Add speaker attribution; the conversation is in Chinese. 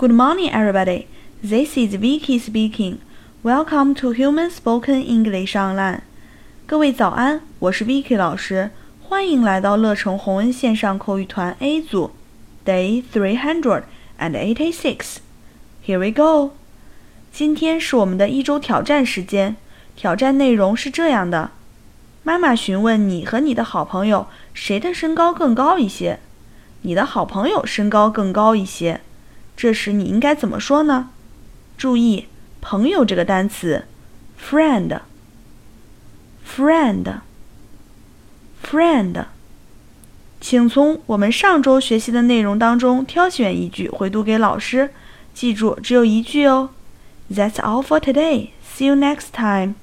Speaker 1: Good morning, everybody. This is Vicky speaking. Welcome to Human Spoken English Online. 各位早安，我是 Vicky 老师，欢迎来到乐成宏恩线上口语团 A 组，Day three hundred and eighty-six. Here we go. 今天是我们的一周挑战时间，挑战内容是这样的：妈妈询问你和你的好朋友谁的身高更高一些，你的好朋友身高更高一些，这时你应该怎么说呢？注意“朋友”这个单词，friend，friend，friend。请从我们上周学习的内容当中挑选一句回读给老师，记住只有一句哦。That's all for today. See you next time.